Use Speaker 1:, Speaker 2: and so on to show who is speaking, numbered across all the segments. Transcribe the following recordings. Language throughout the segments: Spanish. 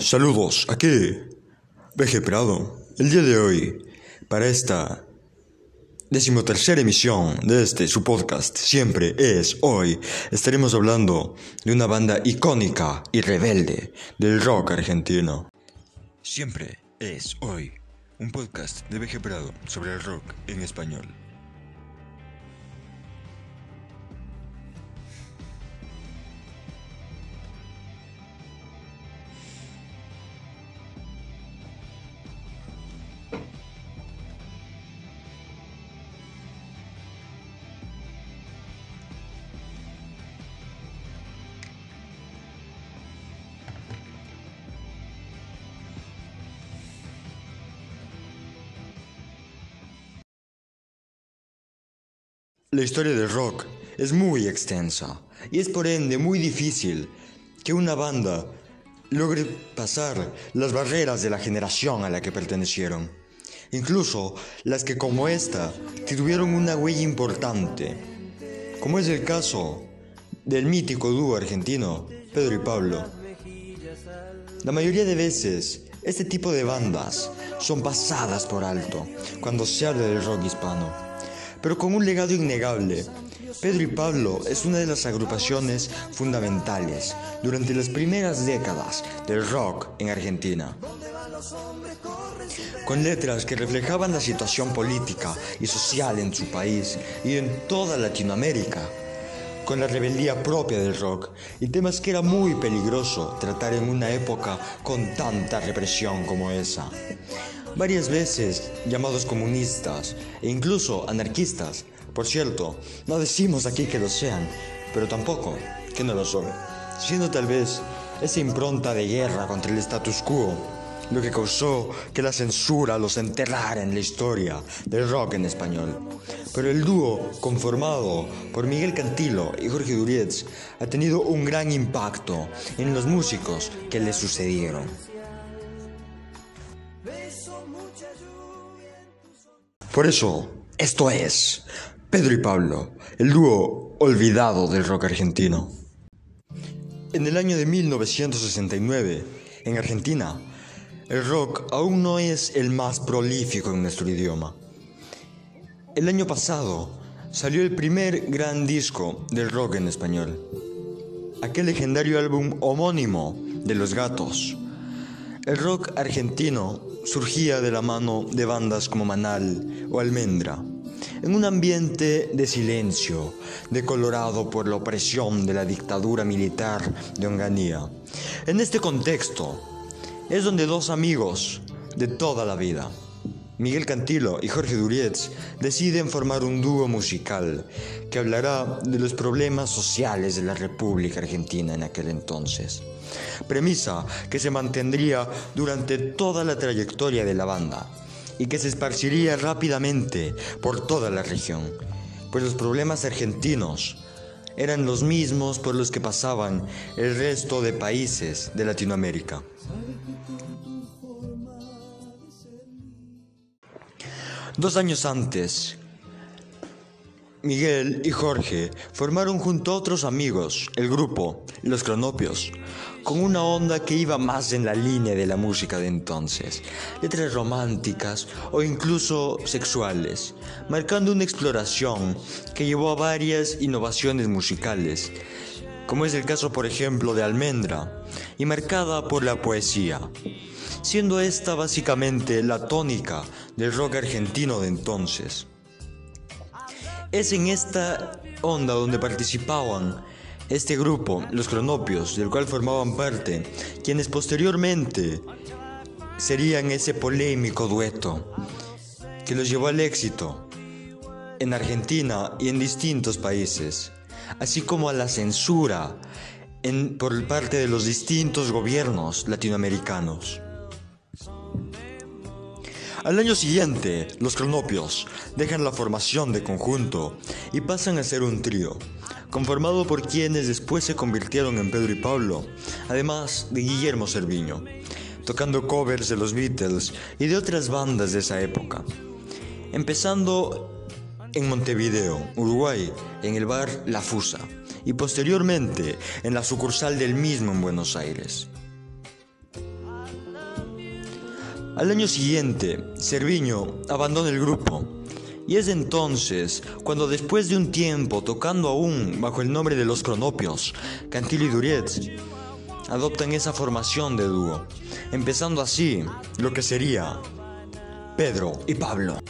Speaker 1: Saludos, aquí, BG Prado. El día de hoy, para esta decimotercera emisión de este su podcast, siempre es hoy, estaremos hablando de una banda icónica y rebelde del rock argentino. Siempre es hoy, un podcast de BG Prado sobre el rock en español. La historia del rock es muy extensa y es por ende muy difícil que una banda logre pasar las barreras de la generación a la que pertenecieron. Incluso las que como esta tuvieron una huella importante, como es el caso del mítico dúo argentino Pedro y Pablo. La mayoría de veces este tipo de bandas son pasadas por alto cuando se habla del rock hispano pero con un legado innegable. Pedro y Pablo es una de las agrupaciones fundamentales durante las primeras décadas del rock en Argentina. Con letras que reflejaban la situación política y social en su país y en toda Latinoamérica con la rebeldía propia del rock y temas que era muy peligroso tratar en una época con tanta represión como esa varias veces llamados comunistas e incluso anarquistas. Por cierto, no decimos aquí que lo sean, pero tampoco que no lo son, siendo tal vez esa impronta de guerra contra el status quo lo que causó que la censura los enterrara en la historia del rock en español. Pero el dúo, conformado por Miguel Cantilo y Jorge Durietz, ha tenido un gran impacto en los músicos que le sucedieron. Por eso, esto es Pedro y Pablo, el dúo olvidado del rock argentino. En el año de 1969, en Argentina, el rock aún no es el más prolífico en nuestro idioma. El año pasado salió el primer gran disco del rock en español, aquel legendario álbum homónimo de Los Gatos. El rock argentino surgía de la mano de bandas como Manal o Almendra, en un ambiente de silencio, decolorado por la opresión de la dictadura militar de Onganía. En este contexto es donde dos amigos de toda la vida, Miguel Cantilo y Jorge Durietz deciden formar un dúo musical que hablará de los problemas sociales de la República Argentina en aquel entonces. Premisa que se mantendría durante toda la trayectoria de la banda y que se esparciría rápidamente por toda la región, pues los problemas argentinos eran los mismos por los que pasaban el resto de países de Latinoamérica. Dos años antes, Miguel y Jorge formaron junto a otros amigos el grupo Los Cronopios, con una onda que iba más en la línea de la música de entonces, letras románticas o incluso sexuales, marcando una exploración que llevó a varias innovaciones musicales, como es el caso por ejemplo de Almendra, y marcada por la poesía siendo esta básicamente la tónica del rock argentino de entonces. Es en esta onda donde participaban este grupo, los cronopios, del cual formaban parte, quienes posteriormente serían ese polémico dueto que los llevó al éxito en Argentina y en distintos países, así como a la censura por parte de los distintos gobiernos latinoamericanos. Al año siguiente, los cronopios dejan la formación de conjunto y pasan a ser un trío, conformado por quienes después se convirtieron en Pedro y Pablo, además de Guillermo Cerviño, tocando covers de los Beatles y de otras bandas de esa época. Empezando en Montevideo, Uruguay, en el bar La Fusa, y posteriormente en la sucursal del mismo en Buenos Aires. Al año siguiente, Cerviño abandona el grupo. Y es entonces cuando después de un tiempo tocando aún bajo el nombre de los Cronopios, Cantillo y Durietz, adoptan esa formación de dúo, empezando así lo que sería Pedro y Pablo.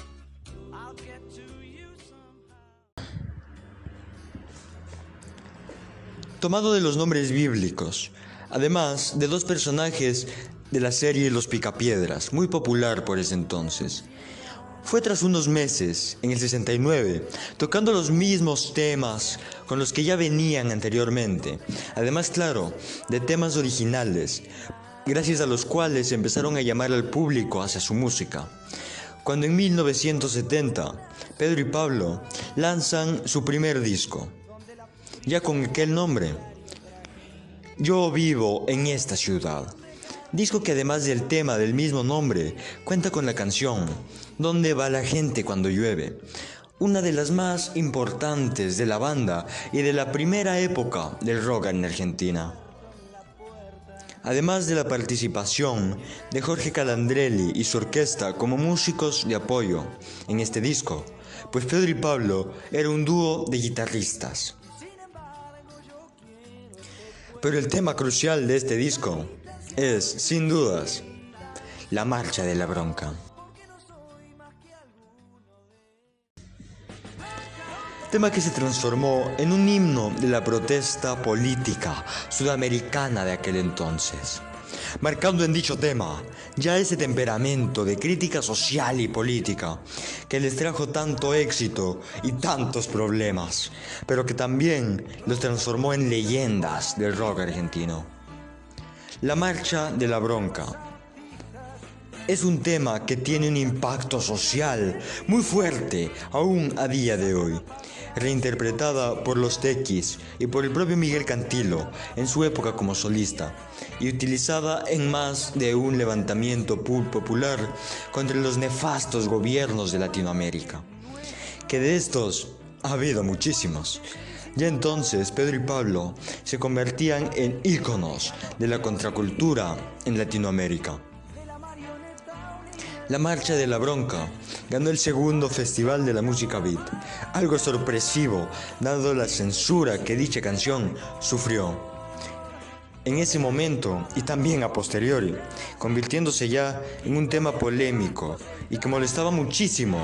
Speaker 1: Tomado de los nombres bíblicos, además de dos personajes de la serie Los Picapiedras, muy popular por ese entonces. Fue tras unos meses, en el 69, tocando los mismos temas con los que ya venían anteriormente, además, claro, de temas originales, gracias a los cuales empezaron a llamar al público hacia su música. Cuando en 1970, Pedro y Pablo lanzan su primer disco, ya con aquel nombre, Yo vivo en esta ciudad. Disco que además del tema del mismo nombre, cuenta con la canción ¿Dónde va la gente cuando llueve? Una de las más importantes de la banda y de la primera época del rock en Argentina. Además de la participación de Jorge Calandrelli y su orquesta como músicos de apoyo en este disco, pues Pedro y Pablo era un dúo de guitarristas. Pero el tema crucial de este disco es, sin dudas, la marcha de la bronca. Tema que se transformó en un himno de la protesta política sudamericana de aquel entonces, marcando en dicho tema ya ese temperamento de crítica social y política que les trajo tanto éxito y tantos problemas, pero que también los transformó en leyendas del rock argentino. La marcha de la bronca es un tema que tiene un impacto social muy fuerte aún a día de hoy, reinterpretada por los Tequis y por el propio Miguel Cantilo en su época como solista, y utilizada en más de un levantamiento popular contra los nefastos gobiernos de Latinoamérica, que de estos ha habido muchísimos. Ya entonces Pedro y Pablo se convertían en íconos de la contracultura en Latinoamérica. La Marcha de la Bronca ganó el segundo Festival de la Música Beat, algo sorpresivo dado la censura que dicha canción sufrió. En ese momento y también a posteriori, convirtiéndose ya en un tema polémico y que molestaba muchísimo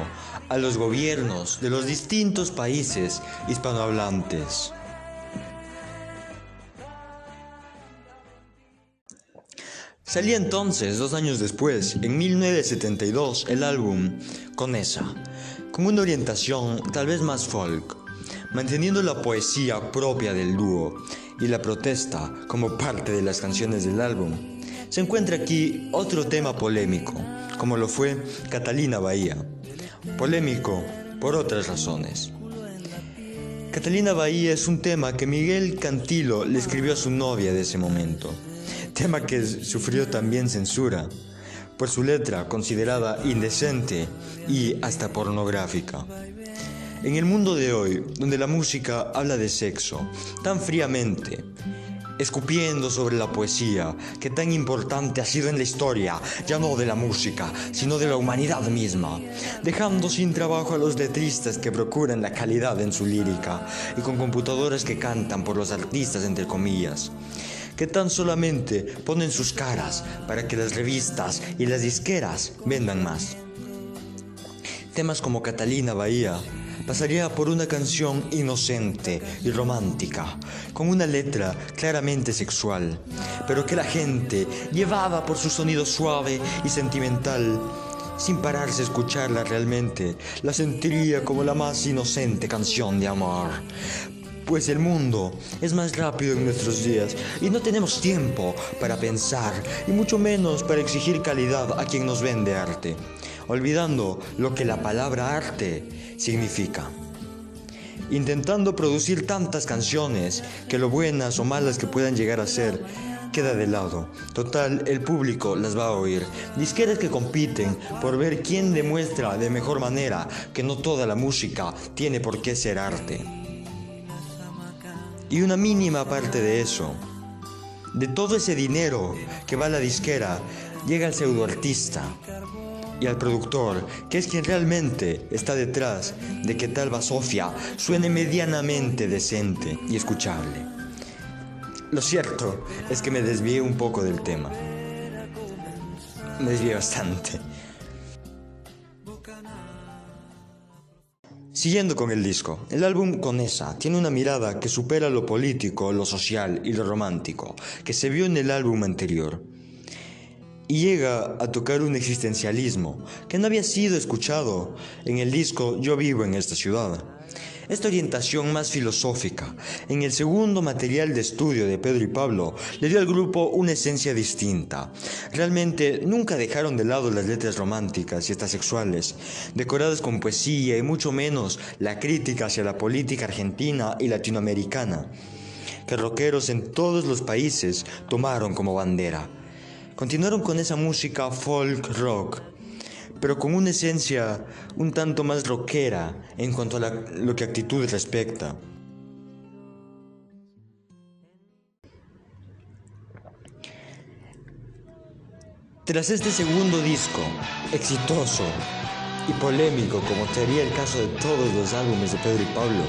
Speaker 1: a los gobiernos de los distintos países hispanohablantes. Salía entonces, dos años después, en 1972, el álbum Conesa, con una orientación tal vez más folk, manteniendo la poesía propia del dúo y la protesta como parte de las canciones del álbum. Se encuentra aquí otro tema polémico, como lo fue Catalina Bahía, Polémico por otras razones. Catalina Bahía es un tema que Miguel Cantilo le escribió a su novia de ese momento, tema que sufrió también censura por su letra considerada indecente y hasta pornográfica. En el mundo de hoy, donde la música habla de sexo tan fríamente, escupiendo sobre la poesía, que tan importante ha sido en la historia, ya no de la música, sino de la humanidad misma, dejando sin trabajo a los letristas que procuran la calidad en su lírica y con computadoras que cantan por los artistas entre comillas que tan solamente ponen sus caras para que las revistas y las disqueras vendan más. Temas como Catalina Bahía pasaría por una canción inocente y romántica, con una letra claramente sexual, pero que la gente llevaba por su sonido suave y sentimental. Sin pararse a escucharla realmente, la sentiría como la más inocente canción de amor. Pues el mundo es más rápido en nuestros días y no tenemos tiempo para pensar y mucho menos para exigir calidad a quien nos vende arte olvidando lo que la palabra arte significa. Intentando producir tantas canciones que lo buenas o malas que puedan llegar a ser, queda de lado. Total, el público las va a oír. Disqueras que compiten por ver quién demuestra de mejor manera que no toda la música tiene por qué ser arte. Y una mínima parte de eso, de todo ese dinero que va a la disquera, llega el pseudoartista y al productor, que es quien realmente está detrás de que tal Sofia suene medianamente decente y escuchable. Lo cierto es que me desvié un poco del tema. Me desvié bastante. Siguiendo con el disco, el álbum Conesa tiene una mirada que supera lo político, lo social y lo romántico que se vio en el álbum anterior y llega a tocar un existencialismo que no había sido escuchado en el disco Yo vivo en esta ciudad. Esta orientación más filosófica en el segundo material de estudio de Pedro y Pablo le dio al grupo una esencia distinta. Realmente nunca dejaron de lado las letras románticas y estas sexuales, decoradas con poesía y mucho menos la crítica hacia la política argentina y latinoamericana, que rockeros en todos los países tomaron como bandera. Continuaron con esa música folk rock, pero con una esencia un tanto más rockera en cuanto a lo que actitud respecta. Tras este segundo disco, exitoso y polémico como sería el caso de todos los álbumes de Pedro y Pablo,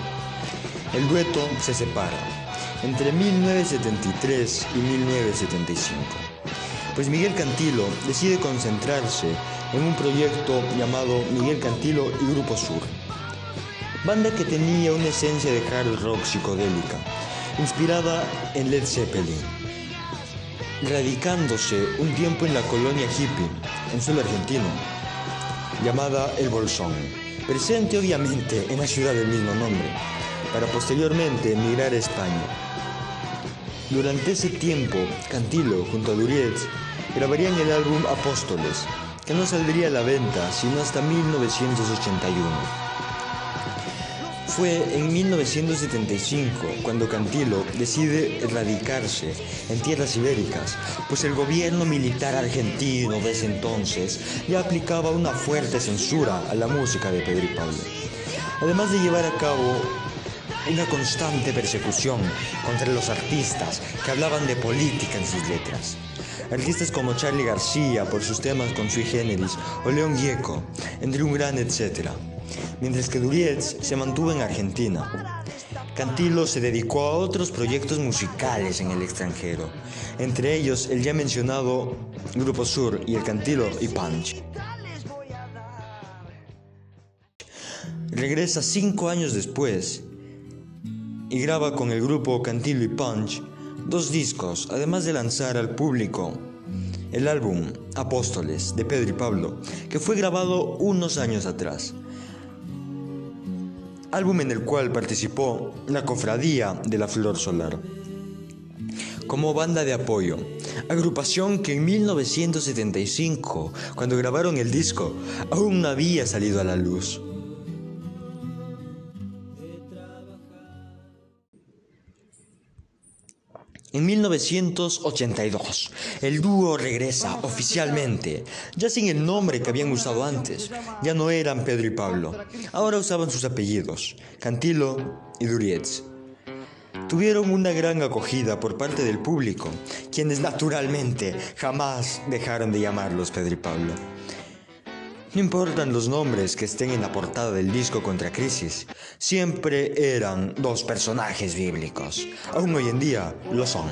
Speaker 1: el dueto se separa entre 1973 y 1975 pues Miguel Cantilo decide concentrarse en un proyecto llamado Miguel Cantilo y Grupo Sur. Banda que tenía una esencia de hard rock psicodélica, inspirada en Led Zeppelin. Radicándose un tiempo en la colonia hippie, en suelo argentino, llamada El Bolsón, presente obviamente en la ciudad del mismo nombre, para posteriormente emigrar a España. Durante ese tiempo, Cantilo, junto a Duriez, grabarían el álbum Apóstoles, que no saldría a la venta sino hasta 1981. Fue en 1975 cuando Cantilo decide radicarse en tierras ibéricas, pues el gobierno militar argentino de ese entonces ya aplicaba una fuerte censura a la música de Pedro y Pablo, además de llevar a cabo una constante persecución contra los artistas que hablaban de política en sus letras. Artistas como Charlie García por sus temas con Sui Generis o León Gieco, entre un gran etcétera. Mientras que Durietz se mantuvo en Argentina. Cantilo se dedicó a otros proyectos musicales en el extranjero, entre ellos el ya mencionado Grupo Sur y el Cantilo y Punch. Regresa cinco años después y graba con el grupo Cantilo y Punch dos discos, además de lanzar al público el álbum Apóstoles de Pedro y Pablo, que fue grabado unos años atrás. Álbum en el cual participó la Cofradía de la Flor Solar como banda de apoyo, agrupación que en 1975, cuando grabaron el disco, aún no había salido a la luz. En 1982, el dúo regresa oficialmente, ya sin el nombre que habían usado antes. Ya no eran Pedro y Pablo, ahora usaban sus apellidos, Cantilo y Durietz. Tuvieron una gran acogida por parte del público, quienes naturalmente jamás dejaron de llamarlos Pedro y Pablo. No importan los nombres que estén en la portada del disco Contra Crisis, siempre eran dos personajes bíblicos. Aún hoy en día lo son.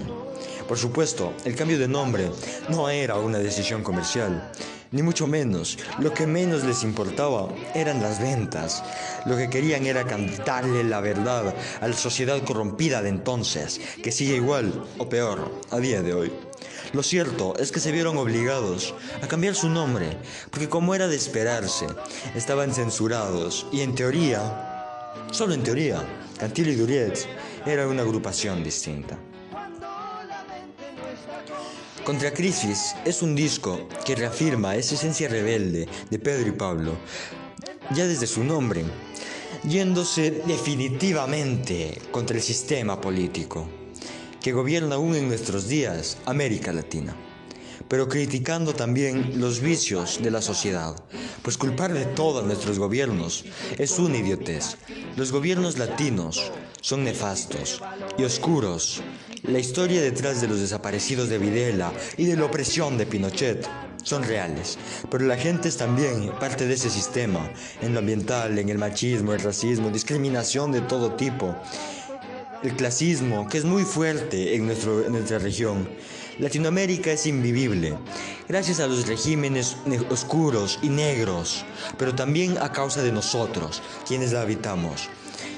Speaker 1: Por supuesto, el cambio de nombre no era una decisión comercial, ni mucho menos. Lo que menos les importaba eran las ventas. Lo que querían era cantarle la verdad a la sociedad corrompida de entonces, que sigue igual o peor a día de hoy. Lo cierto es que se vieron obligados a cambiar su nombre, porque como era de esperarse, estaban censurados y en teoría, solo en teoría, Cantil y Durietz era una agrupación distinta. Contra Crisis es un disco que reafirma esa esencia rebelde de Pedro y Pablo, ya desde su nombre, yéndose definitivamente contra el sistema político que gobierna aún en nuestros días América Latina, pero criticando también los vicios de la sociedad, pues culpar de todos nuestros gobiernos es una idiotez. Los gobiernos latinos son nefastos y oscuros. La historia detrás de los desaparecidos de Videla y de la opresión de Pinochet son reales, pero la gente es también parte de ese sistema, en lo ambiental, en el machismo, el racismo, discriminación de todo tipo, el clasismo, que es muy fuerte en, nuestra región. Latinoamérica es invivible, gracias a los regímenes oscuros y negros, pero también a causa de nosotros, quienes la habitamos.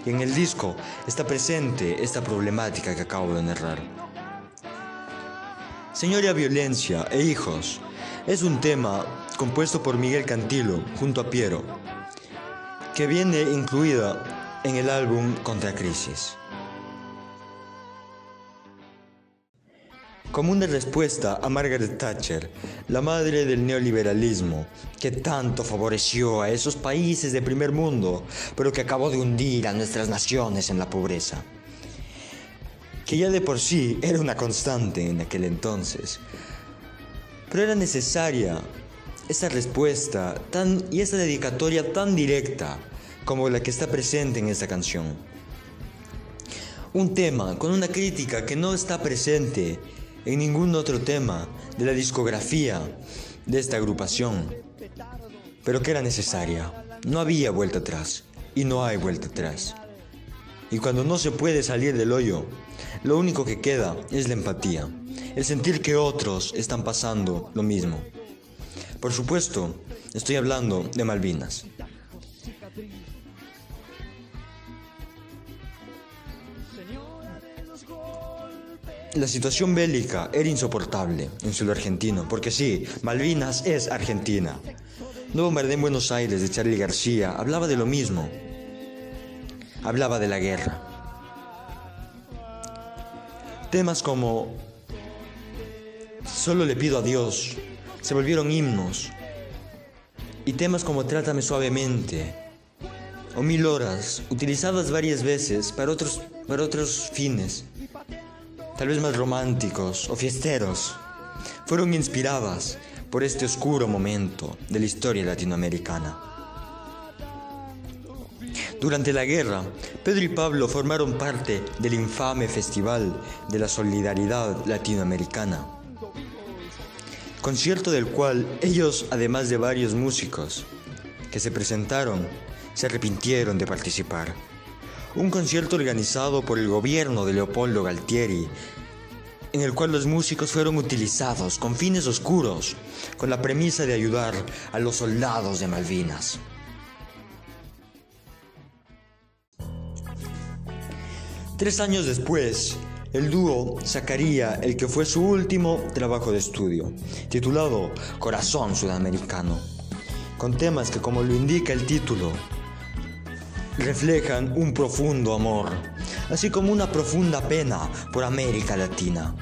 Speaker 1: Y en el disco está presente esta problemática que acabo de narrar. Señora Violencia e Hijos es un tema compuesto por Miguel Cantilo junto a Piero, que viene incluida en el álbum Contra Crisis. Como una respuesta a Margaret Thatcher, la madre del neoliberalismo, que tanto favoreció a esos países de primer mundo, pero que acabó de hundir a nuestras naciones en la pobreza que ya de por sí era una constante en aquel entonces. Pero era necesaria esa respuesta tan, y esa dedicatoria tan directa como la que está presente en esta canción. Un tema con una crítica que no está presente en ningún otro tema de la discografía de esta agrupación, pero que era necesaria. No había vuelta atrás y no hay vuelta atrás. Y cuando no se puede salir del hoyo, lo único que queda es la empatía, el sentir que otros están pasando lo mismo. Por supuesto, estoy hablando de Malvinas. La situación bélica era insoportable en suelo argentino, porque sí, Malvinas es Argentina. No bombardeo en Buenos Aires de Charlie García hablaba de lo mismo. Hablaba de la guerra. Temas como Solo le pido a Dios se volvieron himnos. Y temas como Trátame suavemente o Mil horas, utilizadas varias veces para otros, para otros fines, tal vez más románticos o fiesteros, fueron inspiradas por este oscuro momento de la historia latinoamericana. Durante la guerra, Pedro y Pablo formaron parte del infame Festival de la Solidaridad Latinoamericana, concierto del cual ellos, además de varios músicos que se presentaron, se arrepintieron de participar. Un concierto organizado por el gobierno de Leopoldo Galtieri, en el cual los músicos fueron utilizados con fines oscuros, con la premisa de ayudar a los soldados de Malvinas. Tres años después, el dúo sacaría el que fue su último trabajo de estudio, titulado Corazón Sudamericano, con temas que, como lo indica el título, reflejan un profundo amor, así como una profunda pena por América Latina.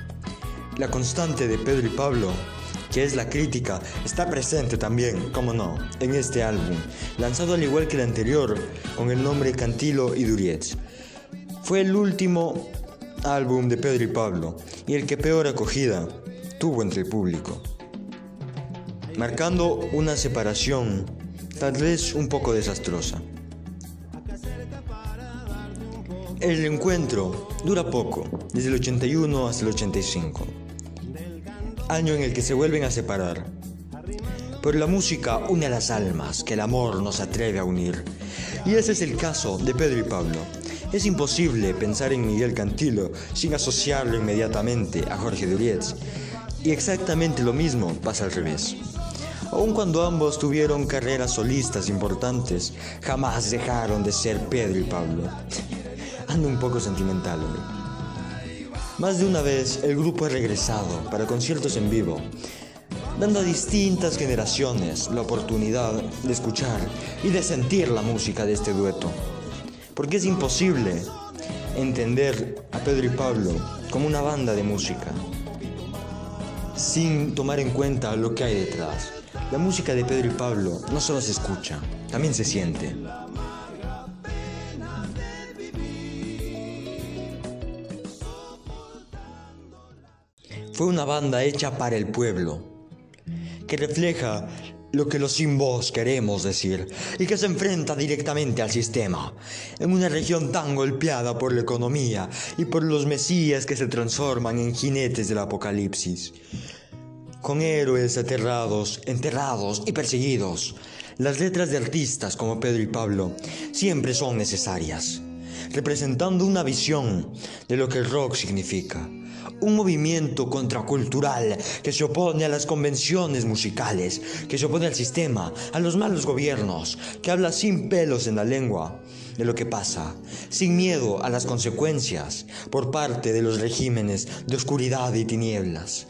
Speaker 1: La constante de Pedro y Pablo, que es la crítica, está presente también, como no, en este álbum, lanzado al igual que el anterior, con el nombre Cantilo y Durietz. Fue el último álbum de Pedro y Pablo y el que peor acogida tuvo entre el público, marcando una separación tal vez un poco desastrosa. El encuentro dura poco, desde el 81 hasta el 85, año en el que se vuelven a separar. Pero la música une a las almas que el amor nos atreve a unir. Y ese es el caso de Pedro y Pablo, es imposible pensar en Miguel Cantilo sin asociarlo inmediatamente a Jorge Durietz. Y exactamente lo mismo pasa al revés. Aun cuando ambos tuvieron carreras solistas importantes, jamás dejaron de ser Pedro y Pablo. Un poco sentimental, Más de una vez el grupo ha regresado para conciertos en vivo, dando a distintas generaciones la oportunidad de escuchar y de sentir la música de este dueto. Porque es imposible entender a Pedro y Pablo como una banda de música sin tomar en cuenta lo que hay detrás. La música de Pedro y Pablo no solo se escucha, también se siente. Fue una banda hecha para el pueblo, que refleja lo que los sin voz queremos decir y que se enfrenta directamente al sistema, en una región tan golpeada por la economía y por los mesías que se transforman en jinetes del apocalipsis. con héroes aterrados, enterrados y perseguidos. Las letras de artistas como Pedro y Pablo siempre son necesarias, representando una visión de lo que el rock significa. Un movimiento contracultural que se opone a las convenciones musicales, que se opone al sistema, a los malos gobiernos, que habla sin pelos en la lengua de lo que pasa, sin miedo a las consecuencias por parte de los regímenes de oscuridad y tinieblas.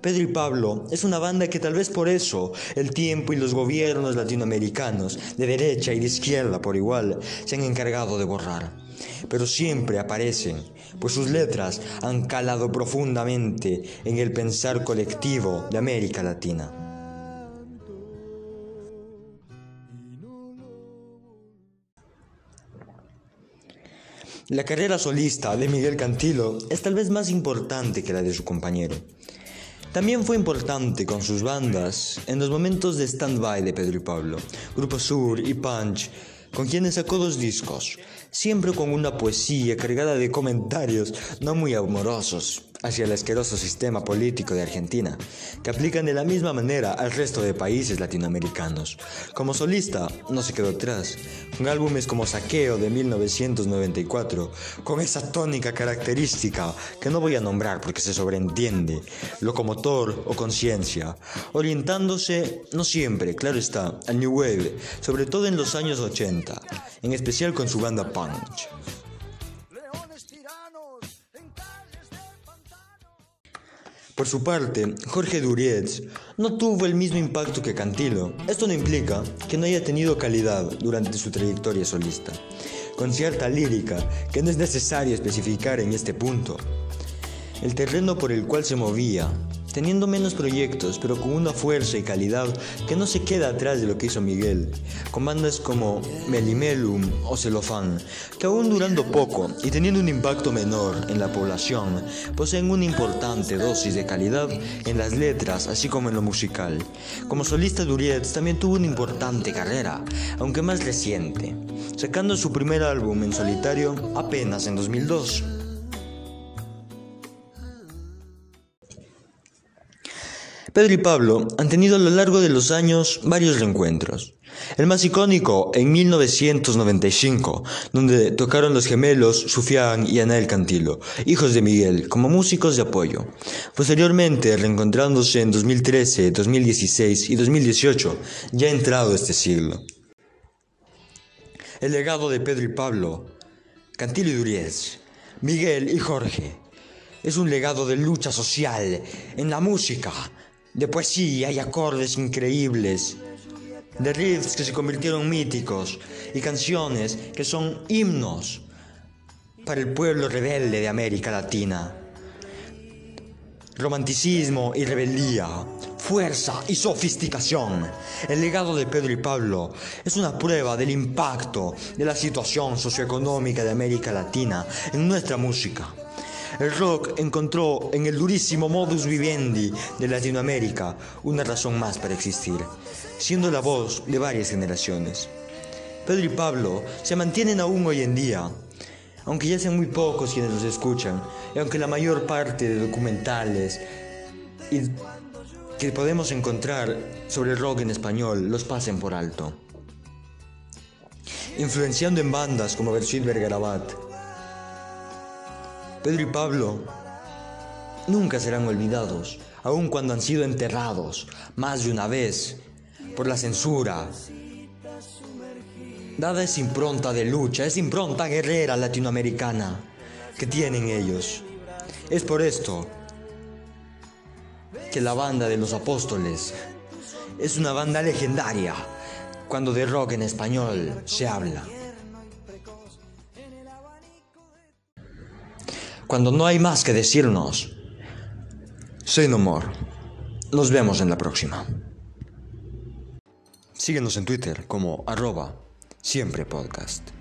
Speaker 1: Pedro y Pablo es una banda que tal vez por eso el tiempo y los gobiernos latinoamericanos, de derecha y de izquierda por igual, se han encargado de borrar. Pero siempre aparecen, pues sus letras han calado profundamente en el pensar colectivo de América Latina. La carrera solista de Miguel Cantilo es tal vez más importante que la de su compañero. También fue importante con sus bandas en los momentos de stand-by de Pedro y Pablo, Grupo Sur y Punch, con quienes sacó dos discos, siempre con una poesía cargada de comentarios no muy amorosos, hacia el asqueroso sistema político de Argentina, que aplican de la misma manera al resto de países latinoamericanos. Como solista, no se quedó atrás, con álbumes como Saqueo de 1994, con esa tónica característica que no voy a nombrar porque se sobreentiende, Locomotor o Conciencia, orientándose, no siempre, claro está, al New Wave, sobre todo en los años 80, en especial con su banda Punch. Por su parte, Jorge Durietz no tuvo el mismo impacto que Cantilo. Esto no implica que no haya tenido calidad durante su trayectoria solista, con cierta lírica que no es necesario especificar en este punto. El terreno por el cual se movía teniendo menos proyectos, pero con una fuerza y calidad que no se queda atrás de lo que hizo Miguel, con bandas como Melimelum o Celofán, que aún durando poco y teniendo un impacto menor en la población, poseen una importante dosis de calidad en las letras, así como en lo musical. Como solista Durietz también tuvo una importante carrera, aunque más reciente, sacando su primer álbum en solitario apenas en 2002. Pedro y Pablo han tenido a lo largo de los años varios reencuentros. El más icónico en 1995, donde tocaron los gemelos Sufián y Anael Cantilo, hijos de Miguel, como músicos de apoyo. Posteriormente, reencontrándose en 2013, 2016 y 2018, ya entrado este siglo. El legado de Pedro y Pablo, Cantilo y Duriez, Miguel y Jorge, es un legado de lucha social en la música, de poesía y acordes increíbles, de riffs que se convirtieron míticos y canciones que son himnos para el pueblo rebelde de América Latina. Romanticismo y rebeldía, fuerza y sofisticación. El legado de Pedro y Pablo es una prueba del impacto de la situación socioeconómica de América Latina en nuestra música. El rock encontró en el durísimo modus vivendi de Latinoamérica una razón más para existir, siendo la voz de varias generaciones. Pedro y Pablo se mantienen aún hoy en día, aunque ya sean muy pocos quienes los escuchan, y aunque la mayor parte de documentales que podemos encontrar sobre el rock en español los pasen por alto. Influenciando en bandas como Bersuit Vergarabat, Pedro y Pablo nunca serán olvidados, aun cuando han sido enterrados más de una vez por la censura. Dada esa impronta de lucha, esa impronta guerrera latinoamericana que tienen ellos. Es por esto que la banda de los apóstoles es una banda legendaria cuando de rock en español se habla. Cuando no hay más que decirnos, say no more. Nos vemos en la próxima. Síguenos en Twitter como arroba siempre podcast.